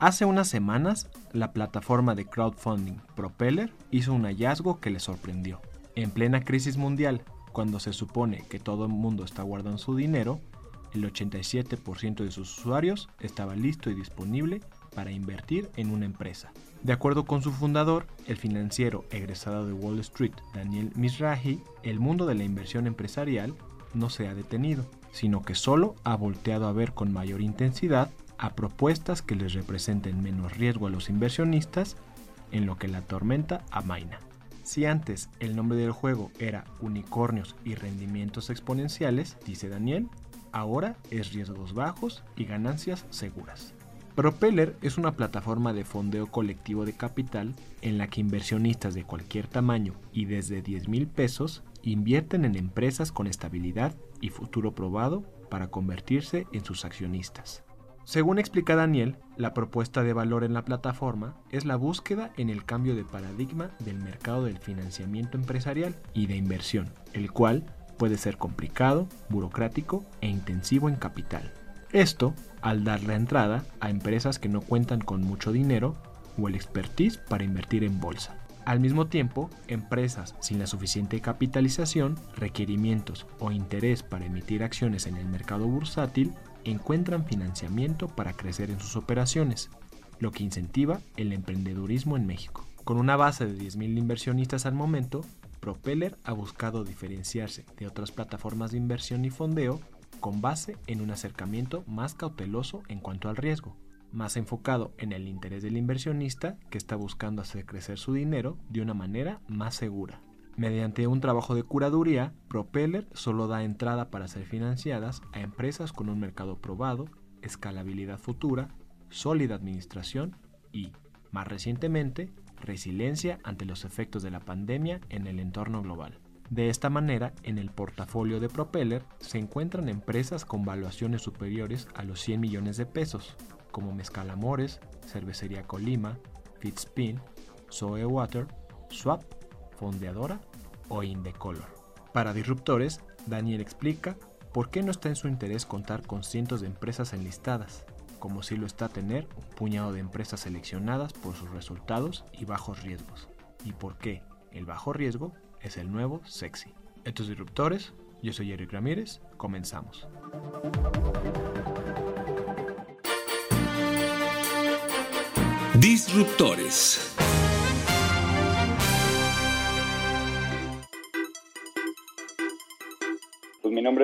Hace unas semanas, la plataforma de crowdfunding Propeller hizo un hallazgo que le sorprendió. En plena crisis mundial, cuando se supone que todo el mundo está guardando su dinero, el 87% de sus usuarios estaba listo y disponible para invertir en una empresa. De acuerdo con su fundador, el financiero egresado de Wall Street, Daniel Mizrahi, el mundo de la inversión empresarial no se ha detenido, sino que solo ha volteado a ver con mayor intensidad a propuestas que les representen menos riesgo a los inversionistas en lo que la tormenta amaina. Si antes el nombre del juego era unicornios y rendimientos exponenciales, dice Daniel, ahora es riesgos bajos y ganancias seguras. Propeller es una plataforma de fondeo colectivo de capital en la que inversionistas de cualquier tamaño y desde 10 mil pesos invierten en empresas con estabilidad y futuro probado para convertirse en sus accionistas. Según explica Daniel, la propuesta de valor en la plataforma es la búsqueda en el cambio de paradigma del mercado del financiamiento empresarial y de inversión, el cual puede ser complicado, burocrático e intensivo en capital. Esto al dar la entrada a empresas que no cuentan con mucho dinero o el expertise para invertir en bolsa. Al mismo tiempo, empresas sin la suficiente capitalización, requerimientos o interés para emitir acciones en el mercado bursátil encuentran financiamiento para crecer en sus operaciones, lo que incentiva el emprendedurismo en México. Con una base de 10.000 inversionistas al momento, Propeller ha buscado diferenciarse de otras plataformas de inversión y fondeo con base en un acercamiento más cauteloso en cuanto al riesgo, más enfocado en el interés del inversionista que está buscando hacer crecer su dinero de una manera más segura. Mediante un trabajo de curaduría, Propeller solo da entrada para ser financiadas a empresas con un mercado probado, escalabilidad futura, sólida administración y, más recientemente, resiliencia ante los efectos de la pandemia en el entorno global. De esta manera, en el portafolio de Propeller se encuentran empresas con valuaciones superiores a los 100 millones de pesos, como Mezcal Amores, Cervecería Colima, Fitspin, Soe Water, Swap, Fondeadora o Indecolor. Para disruptores, Daniel explica por qué no está en su interés contar con cientos de empresas enlistadas, como si lo está tener un puñado de empresas seleccionadas por sus resultados y bajos riesgos, y por qué el bajo riesgo es el nuevo sexy. Estos disruptores, yo soy Eric Ramírez, comenzamos. Disruptores.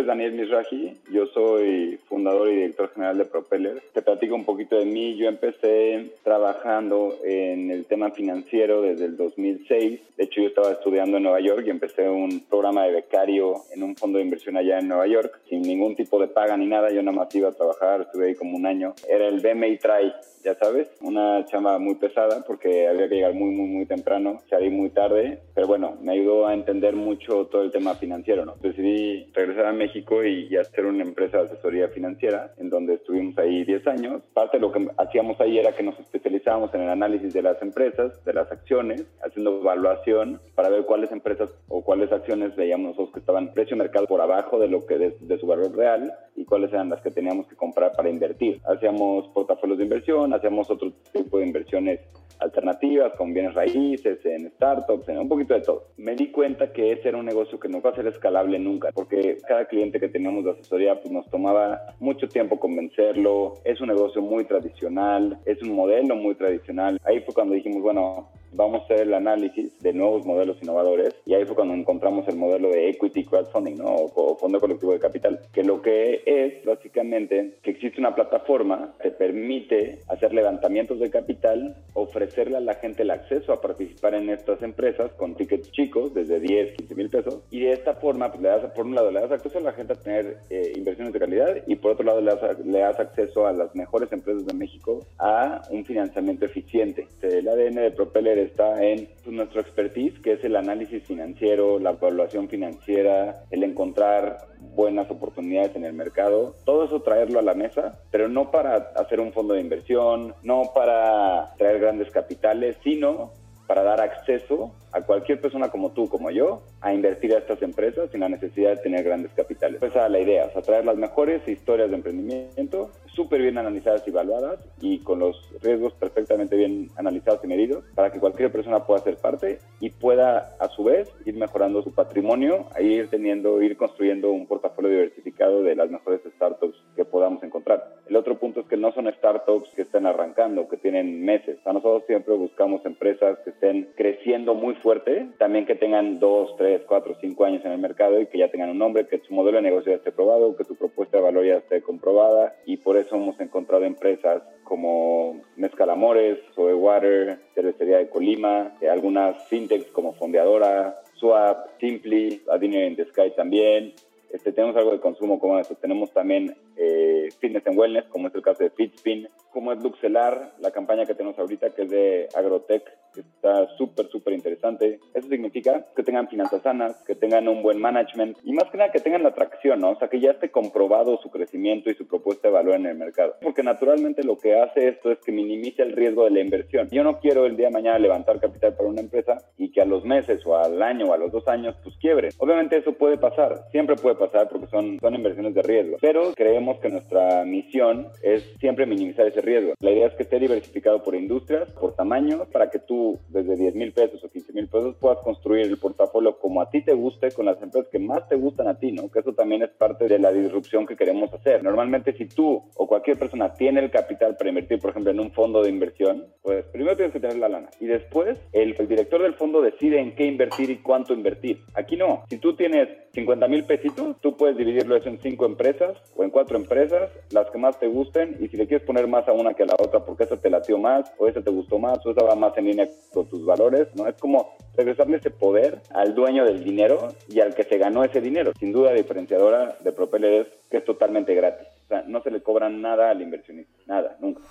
Es Daniel Misraji, yo soy fundador y director general de Propeller. Te platico un poquito de mí. Yo empecé trabajando en el tema financiero desde el 2006. De hecho, yo estaba estudiando en Nueva York y empecé un programa de becario en un fondo de inversión allá en Nueva York, sin ningún tipo de paga ni nada. Yo nada más iba a trabajar, estuve ahí como un año. Era el BMI Try, ya sabes, una chamba muy pesada porque había que llegar muy, muy, muy temprano, salí muy tarde, pero bueno, me ayudó a entender mucho todo el tema financiero, ¿no? Decidí regresar a México y, hacer una empresa de asesoría financiera, en donde estuvimos ahí 10 años. Parte de lo que hacíamos ahí era que nos especializábamos en el análisis de las empresas, de las acciones, haciendo evaluación para ver cuáles empresas o cuáles acciones veíamos nosotros que estaban precio mercado por abajo de lo que de, su valor real y cuáles eran las que teníamos que comprar para invertir. Hacíamos portafolios de inversión, hacíamos otro tipo de inversiones alternativas, con bienes raíces, en startups, en un poquito de todo. Me di cuenta que ese era un negocio que no va a ser escalable nunca, porque cada cliente que teníamos de asesoría pues nos tomaba mucho tiempo convencerlo, es un negocio muy tradicional, es un modelo muy tradicional. Ahí fue cuando dijimos, bueno, vamos a hacer el análisis de nuevos modelos innovadores y ahí fue cuando encontramos el modelo de equity crowdfunding, ¿no? O, fondo colectivo de capital, que lo que es básicamente que existe una plataforma que permite hacer levantamientos de capital, ofrecerle a la gente el acceso a participar en estas empresas con tickets chicos, desde 10, 15 mil pesos, y de esta forma, pues, le das, por un lado, le das acceso a la gente a tener eh, inversiones de calidad y por otro lado, le das, le das acceso a las mejores empresas de México a un financiamiento eficiente. El ADN de Propeller está en nuestro expertise, que es el análisis financiero, la evaluación financiera, el encontrar buenas oportunidades en el mercado, todo eso traerlo a la mesa, pero no para hacer un fondo de inversión, no para traer grandes capitales, sino para dar acceso a cualquier persona como tú, como yo, a invertir a estas empresas sin la necesidad de tener grandes capitales. Esa es la idea, o sea, traer las mejores historias de emprendimiento, súper bien analizadas y evaluadas y con los riesgos perfectamente bien analizados y medidos para que cualquier persona pueda ser parte y pueda a su vez ir mejorando su patrimonio, e ir teniendo, ir construyendo un portafolio diversificado de las mejores startups que podamos encontrar. El otro punto es que no son startups que estén arrancando, que tienen meses. A nosotros siempre buscamos empresas que estén creciendo muy fuerte, también que tengan dos, tres, cuatro, cinco años en el mercado y que ya tengan un nombre, que su modelo de negocio ya esté probado, que su propuesta de valor ya esté comprobada y por eso hemos encontrado empresas como Mezcal Amores, Soe Water, Cervecería de Colima, eh, algunas fintechs como Fondeadora, Swap, Simply, A in the Sky también. Este, tenemos algo de consumo como eso. Tenemos también eh, Fitness and Wellness, como es el caso de Fitspin, como es Luxelar, la campaña que tenemos ahorita, que es de Agrotech, está súper, súper interesante. Eso significa que tengan finanzas sanas, que tengan un buen management y más que nada que tengan la atracción, ¿no? O sea, que ya esté comprobado su crecimiento y su propuesta de valor en el mercado. Porque naturalmente lo que hace esto es que minimiza el riesgo de la inversión. Yo no quiero el día de mañana levantar capital para una empresa y que a los meses o al año o a los dos años pues quiebre. Obviamente eso puede pasar, siempre puede pasar porque son, son inversiones de riesgo, pero creemos que nuestra misión es siempre minimizar ese riesgo. La idea es que esté diversificado por industrias, por tamaños, para que tú desde 10 mil pesos o 15 mil pesos puedas construir el portafolio como a ti te guste, con las empresas que más te gustan a ti, ¿no? Que eso también es parte de la disrupción que queremos hacer. Normalmente si tú o cualquier persona tiene el capital para invertir, por ejemplo, en un fondo de inversión, pues primero tienes que tener la lana y después el, el director del fondo decide en qué invertir y cuánto invertir. Aquí no. Si tú tienes 50 mil pesitos, tú puedes dividirlo eso en cinco empresas o en cuatro empresas, las que más te gusten y si le quieres poner más a una que a la otra porque esa te latió más o esa te gustó más o esa va más en línea con tus valores, ¿no? Es como regresarle ese poder al dueño del dinero y al que se ganó ese dinero. Sin duda diferenciadora de Propeller es que es totalmente gratis. O sea, no se le cobra nada al inversionista, nada, nunca.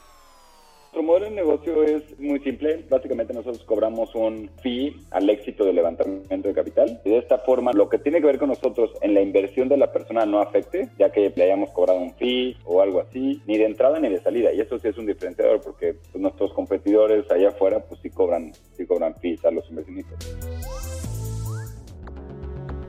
Nuestro modelo de negocio es muy simple. Básicamente nosotros cobramos un fee al éxito del levantamiento de capital. Y de esta forma, lo que tiene que ver con nosotros en la inversión de la persona no afecte, ya que le hayamos cobrado un fee o algo así, ni de entrada ni de salida. Y eso sí es un diferenciador porque pues, nuestros competidores allá afuera pues sí cobran, sí cobran fees a los inversionistas.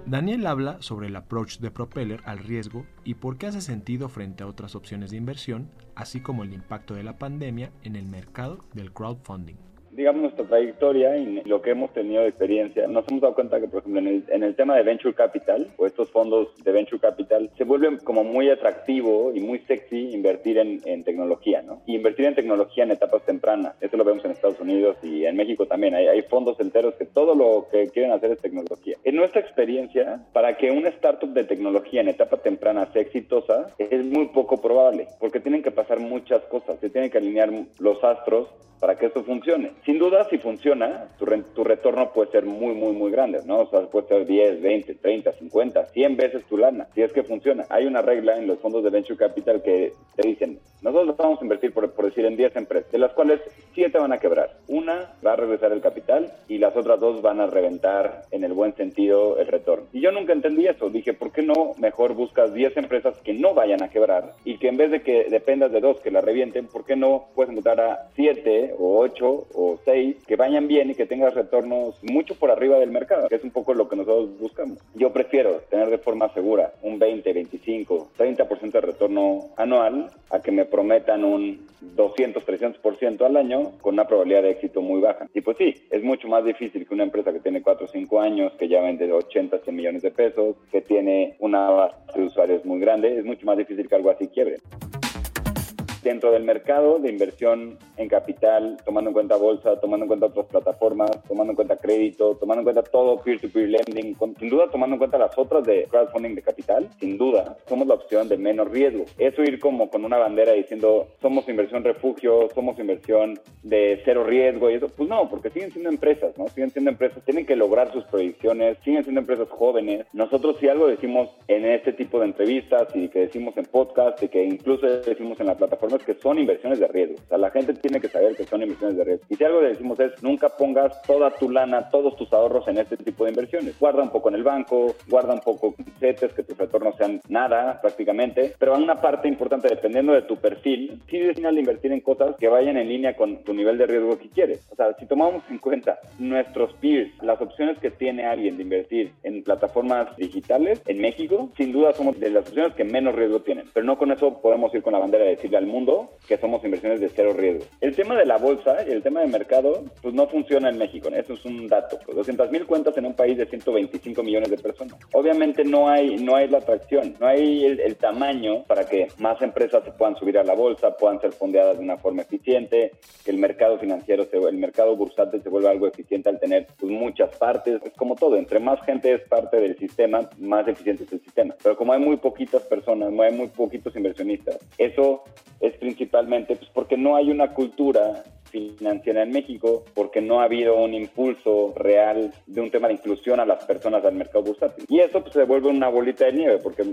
Daniel habla sobre el approach de Propeller al riesgo y por qué hace sentido frente a otras opciones de inversión, así como el impacto de la pandemia en el mercado del crowdfunding digamos, nuestra trayectoria y lo que hemos tenido de experiencia, nos hemos dado cuenta que, por ejemplo, en el, tema de Venture Capital o estos fondos de Venture Capital, se vuelve como muy atractivo y muy sexy invertir en, tecnología, ¿no? Y invertir en tecnología en etapas tempranas. Eso lo vemos en Estados Unidos y en México también. Hay, hay fondos enteros que todo lo que quieren hacer es tecnología. En nuestra experiencia, para que una startup de tecnología en etapa temprana sea exitosa, es muy poco probable, porque tienen que pasar muchas cosas. Se tienen que alinear los astros para que esto funcione. Sin duda, si funciona, tu, tu, retorno puede ser muy, muy, muy grande, ¿no? O sea, puede ser 10, 20, 30, 50, 100 veces tu lana, si es que funciona. Hay una regla en los fondos de Venture Capital que te dicen, nosotros vamos a invertir, por, por decir, en 10 empresas, de las cuales 7 van a quebrar. Una va a regresar el capital y las otras dos van a reventar, en el buen sentido, el retorno. Y yo nunca entendí eso. Dije, ¿por qué no mejor buscas 10 empresas que no vayan a quebrar y que en vez de que dependas de dos que la revienten, ¿por qué no puedes encontrar a 7 o 8 o 6 que vayan bien y que tengas retornos mucho por arriba del mercado, que es un poco lo que nosotros buscamos. Yo prefiero tener de forma segura un 20, 25, 30% de retorno anual a que me prometan un 200, 300% al año con una probabilidad de éxito muy baja. Y pues sí, es mucho más difícil que una empresa que tiene 4 o 5 años, que ya vende 80, 100 millones de pesos, que tiene una base de usuarios muy grande, es mucho más difícil que algo así quiebre dentro del mercado de inversión en capital, tomando en cuenta bolsa, tomando en cuenta otras plataformas, tomando en cuenta crédito, tomando en cuenta todo peer-to-peer lending, sin duda tomando en cuenta las otras de crowdfunding de capital, sin duda, somos la opción de menos riesgo. Eso ir como con una bandera diciendo somos inversión refugio, somos inversión de cero riesgo y eso, pues no, porque siguen siendo empresas, ¿no? Siguen siendo empresas, tienen que lograr sus proyecciones, siguen siendo empresas jóvenes. Nosotros si algo decimos en este tipo de entrevistas y que decimos en podcast y que incluso decimos en la plataforma que son inversiones de riesgo. O sea, la gente tiene que saber que son inversiones de riesgo. Y si algo le decimos es nunca pongas toda tu lana, todos tus ahorros en este tipo de inversiones. Guarda un poco en el banco, guarda un poco en CETES, que tus retornos sean nada prácticamente, pero una parte importante, dependiendo de tu perfil, sí al invertir en cosas que vayan en línea con tu nivel de riesgo que quieres. O sea, si tomamos en cuenta nuestros peers, las opciones que tiene alguien de invertir en plataformas digitales en México, sin duda somos de las opciones que menos riesgo tienen. Pero no con eso podemos ir con la bandera de decirle al mundo que somos inversiones de cero riesgo. El tema de la bolsa y el tema de mercado, pues no funciona en México. Eso es un dato. 200 mil cuentas en un país de 125 millones de personas. Obviamente no hay, no hay la atracción, no hay el, el tamaño para que más empresas se puedan subir a la bolsa, puedan ser fondeadas de una forma eficiente, que el mercado financiero, se, el mercado bursátil se vuelva algo eficiente al tener pues, muchas partes. Es como todo, entre más gente es parte del sistema, más eficiente es el sistema. Pero como hay muy poquitas personas, hay muy poquitos inversionistas, eso es pues, porque no hay una cultura financiera en México porque no ha habido un impulso real de un tema de inclusión a las personas al mercado bursátil. Y eso pues, se vuelve una bolita de nieve porque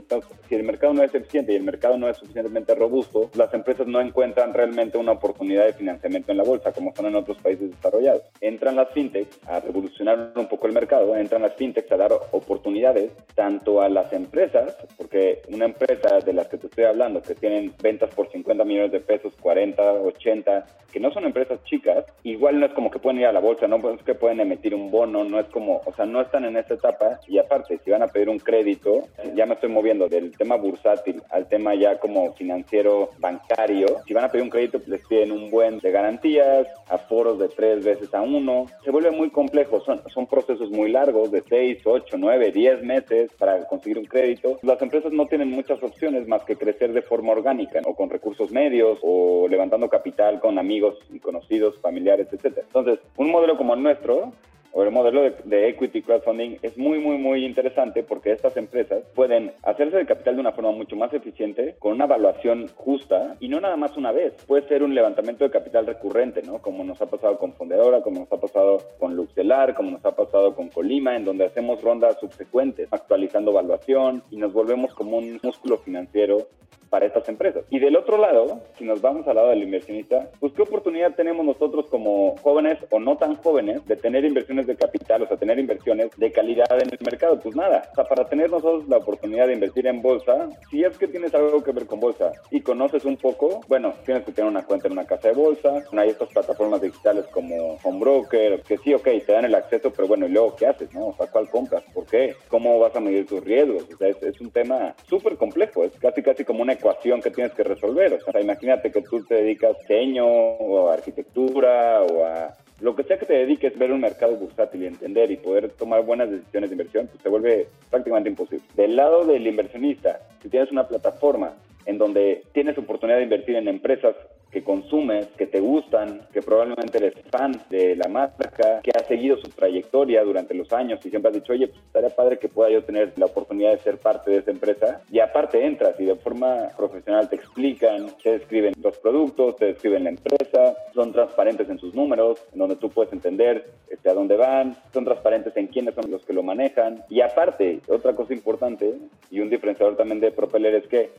si el mercado no es eficiente y el mercado no es suficientemente robusto, las empresas no encuentran realmente una oportunidad de financiamiento en la bolsa como son en otros países desarrollados. Entran las fintechs a revolucionar un poco el mercado, entran las fintechs a dar oportunidades tanto a las empresas, porque una empresa de las que te estoy hablando que tienen ventas por 50 millones de pesos, 40, 80, que no son empresas chicas, igual no es como que pueden ir a la bolsa, no es que pueden emitir un bono, no es como, o sea, no están en esta etapa. Y aparte, si van a pedir un crédito, ya me estoy moviendo del tema bursátil al tema ya como financiero bancario, si van a pedir un crédito, les piden un buen de garantías, aforos de tres veces a uno, se vuelve muy complejo, son, son procesos muy largos de seis, ocho, nueve, diez meses para conseguir un crédito. Las empresas no tienen muchas opciones más que crecer de forma orgánica o con recursos medios o levantando capital con amigos y con familiares, etcétera. Entonces, un modelo como el nuestro o el modelo de, equity crowdfunding es muy, muy, muy interesante porque estas empresas pueden hacerse de capital de una forma mucho más eficiente, con una evaluación justa y no nada más una vez. Puede ser un levantamiento de capital recurrente, ¿no? Como nos ha pasado con Fundadora, como nos ha pasado con Luxelar, como nos ha pasado con Colima, en donde hacemos rondas subsecuentes, actualizando evaluación y nos volvemos como un músculo financiero para estas empresas. Y del otro lado, si nos vamos al lado del inversionista, pues qué oportunidad tenemos nosotros como jóvenes o no tan jóvenes de tener inversiones de capital, o sea, tener inversiones de calidad en el mercado. Pues nada, o sea, para tener nosotros la oportunidad de invertir en bolsa, si es que tienes algo que ver con bolsa y conoces un poco, bueno, tienes que tener una cuenta en una casa de bolsa, hay estas plataformas digitales como Homebroker, que sí, ok, te dan el acceso, pero bueno, ¿y luego qué haces, no? O sea, ¿cuál compras? ¿Por qué? ¿Cómo vas a medir tus riesgos? O sea, es, es un tema súper complejo, es casi casi como una ecuación que tienes que resolver. O sea, imagínate que tú te dedicas a diseño o a arquitectura o a lo que sea que te dediques, ver un mercado bursátil y entender y poder tomar buenas decisiones de inversión, pues se vuelve prácticamente imposible. Del lado del inversionista, si tienes una plataforma en donde tienes oportunidad de invertir en empresas que consumes, que te gustan, que probablemente eres fan de la marca, que has seguido su trayectoria durante los años y siempre has dicho, oye, pues estaría padre que pueda yo tener la oportunidad de ser parte de esa empresa. Y aparte entras y de forma profesional te explican, te describen los productos, te describen la empresa, son transparentes en sus números, en donde tú puedes entender este, a dónde van, son transparentes en quiénes son los que lo manejan. Y aparte, otra cosa importante y un diferenciador también de Propeller es que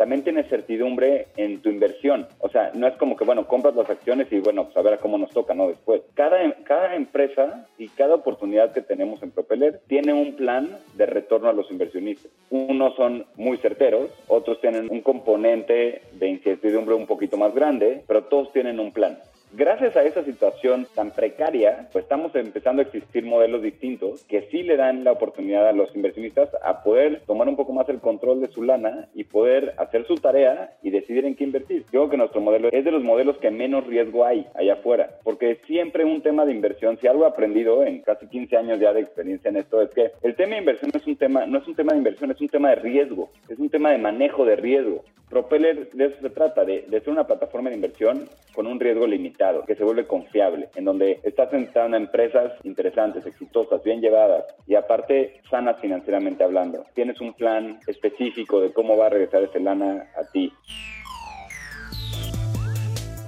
también tienes certidumbre en tu inversión. O sea, no es como que, bueno, compras las acciones y, bueno, pues a ver cómo nos toca, ¿no? Después. Cada, cada empresa y cada oportunidad que tenemos en Propeller tiene un plan de retorno a los inversionistas. Unos son muy certeros, otros tienen un componente de incertidumbre un poquito más grande, pero todos tienen un plan. Gracias a esa situación tan precaria, pues estamos empezando a existir modelos distintos que sí le dan la oportunidad a los inversionistas a poder tomar un poco más el control de su lana y poder hacer su tarea y decidir en qué invertir. Yo creo que nuestro modelo es de los modelos que menos riesgo hay allá afuera, porque siempre un tema de inversión, si algo he aprendido en casi 15 años ya de experiencia en esto, es que el tema de inversión es un tema, no es un tema de inversión, es un tema de riesgo, es un tema de manejo de riesgo. Propeller de eso se trata, de, de, ser una plataforma de inversión con un riesgo limitado, que se vuelve confiable, en donde estás entrando a empresas interesantes, exitosas, bien llevadas y aparte sanas financieramente hablando. Tienes un plan específico de cómo va a regresar ese lana a ti.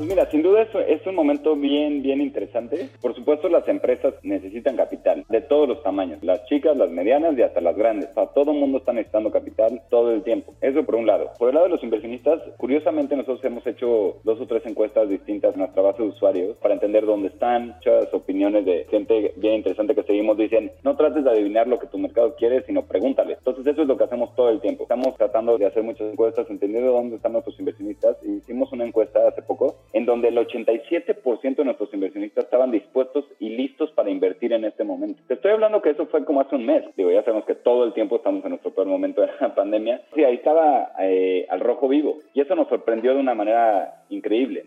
Pues mira, sin duda es, es un momento bien, bien interesante. Por supuesto, las empresas necesitan capital de todos los tamaños, las chicas, las medianas y hasta las grandes. O sea, todo el mundo está necesitando capital todo el tiempo. Eso por un lado. Por el lado de los inversionistas, curiosamente nosotros hemos hecho dos o tres encuestas distintas en nuestra base de usuarios para entender dónde están. Muchas opiniones de gente bien interesante que seguimos dicen, no trates de adivinar lo que tu mercado quiere, sino pregúntale. Entonces eso es lo que hacemos todo el tiempo. Estamos tratando de hacer muchas encuestas, entendiendo dónde están nuestros inversionistas. Hicimos una encuesta hace poco en donde el 87% de nuestros inversionistas estaban dispuestos y listos para invertir en este momento. Te estoy hablando que eso fue como hace un mes. Digo, ya sabemos que todo el tiempo estamos en nuestro peor momento de la pandemia. Sí, ahí estaba eh, al rojo vivo y eso nos sorprendió de una manera increíble.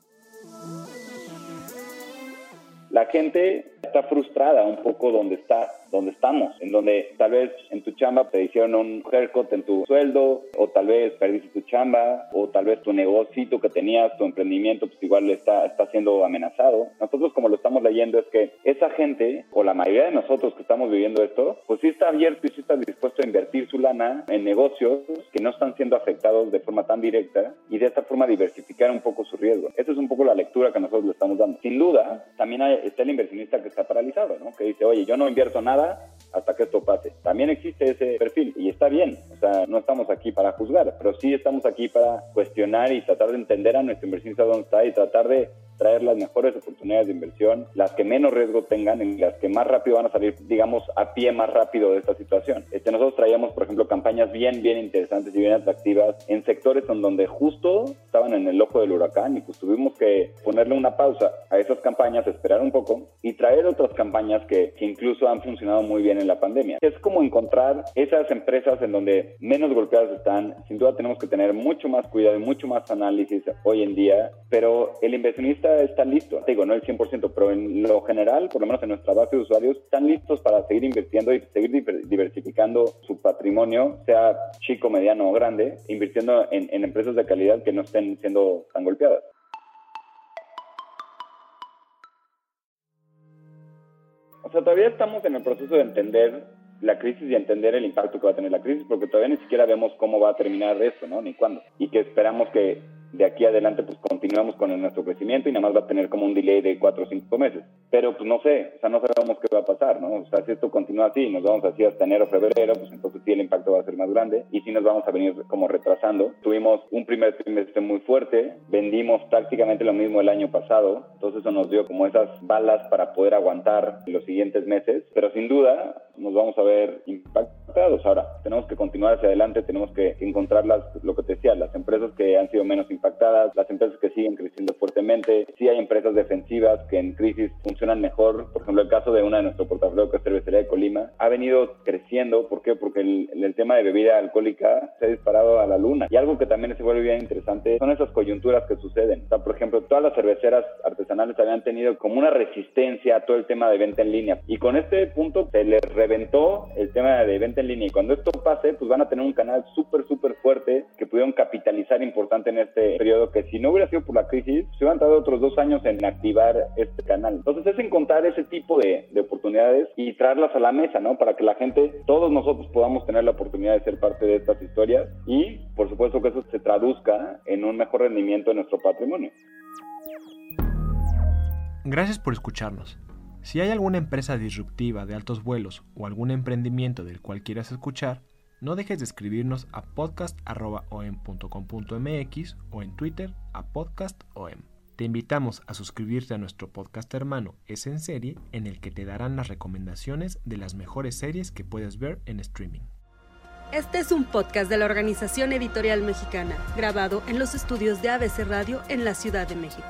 La gente está frustrada un poco donde está, donde estamos, en donde tal vez en tu chamba te hicieron un haircut en tu sueldo, o tal vez perdiste tu chamba, o tal vez tu negocio que tenías, tu emprendimiento, pues igual está, está siendo amenazado. Nosotros como lo estamos leyendo es que esa gente, o la mayoría de nosotros que estamos viviendo esto, pues sí está abierto y sí está dispuesto a invertir su lana en negocios que no están siendo afectados de forma tan directa y de esta forma diversificar un poco su riesgo. Esa es un poco la lectura que nosotros le estamos dando. Sin duda, también hay, está el inversionista que está paralizado, ¿no? Que dice, oye, yo no invierto nada hasta que esto pase. También existe ese perfil y está bien. O sea, no estamos aquí para juzgar, pero sí estamos aquí para cuestionar y tratar de entender a nuestro inversionista dónde está y tratar de traer las mejores oportunidades de inversión, las que menos riesgo tengan y las que más rápido van a salir, digamos, a pie más rápido de esta situación. Este, nosotros traíamos, por ejemplo, campañas bien, bien interesantes y bien atractivas en sectores en donde justo estaban en el ojo del huracán y pues tuvimos que ponerle una pausa a esas campañas, esperar un poco y traer otras campañas que, que incluso han funcionado muy bien en la pandemia. Es como encontrar esas empresas en donde menos golpeadas están. Sin duda tenemos que tener mucho más cuidado y mucho más análisis hoy en día, pero el inversionista está, listo. Digo, no el 100%, pero en lo general, por lo menos en nuestra base de usuarios, están listos para seguir invirtiendo y seguir diversificando su patrimonio, sea chico, mediano o grande, invirtiendo en, empresas de calidad que no estén siendo tan golpeadas. O sea, todavía estamos en el proceso de entender la crisis y entender el impacto que va a tener la crisis, porque todavía ni siquiera vemos cómo va a terminar esto, ¿no? Ni cuándo. Y que esperamos que de aquí adelante pues continuamos con nuestro crecimiento y nada más va a tener como un delay de cuatro o cinco meses. Pero pues no sé, o sea, no sabemos qué va a pasar, ¿no? O sea, si esto continúa así, nos vamos así hasta enero, febrero, pues entonces sí el impacto va a ser más grande y sí nos vamos a venir como retrasando. Tuvimos un primer trimestre muy fuerte, vendimos prácticamente lo mismo el año pasado, entonces eso nos dio como esas balas para poder aguantar los siguientes meses, pero sin duda nos vamos a ver impactados. Ahora, tenemos que continuar hacia adelante, tenemos que encontrar las, lo que te decía, las empresas que han sido menos impactadas impactadas, las empresas que siguen creciendo fuertemente. Sí hay empresas defensivas que en crisis funcionan mejor. Por ejemplo, el caso de una de nuestro portafolio que es Cervecería de Colima ha venido creciendo. ¿Por qué? Porque el, tema de bebida alcohólica se ha disparado a la luna. Y algo que también se vuelve bien interesante son esas coyunturas que suceden. Por ejemplo, todas las cerveceras artesanales habían tenido como una resistencia a todo el tema de venta en línea. Y con este punto se les reventó el tema de venta en línea. Y cuando esto pase, pues van a tener un canal súper, súper fuerte pudieron capitalizar importante en este periodo que si no hubiera sido por la crisis, se hubieran tardado otros dos años en activar este canal. Entonces es encontrar ese tipo de, de, oportunidades y traerlas a la mesa, ¿no? Para que la gente, todos nosotros podamos tener la oportunidad de ser parte de estas historias y por supuesto que eso se traduzca en un mejor rendimiento de nuestro patrimonio. Gracias por escucharnos. Si hay alguna empresa disruptiva de altos vuelos o algún emprendimiento del cual quieras escuchar, no dejes de escribirnos a podcast.om.com.mx o en Twitter a podcastom. Te invitamos a suscribirte a nuestro podcast hermano Es en Serie, en el que te darán las recomendaciones de las mejores series que puedes ver en streaming. Este es un podcast de la Organización Editorial Mexicana, grabado en los estudios de ABC Radio en la Ciudad de México.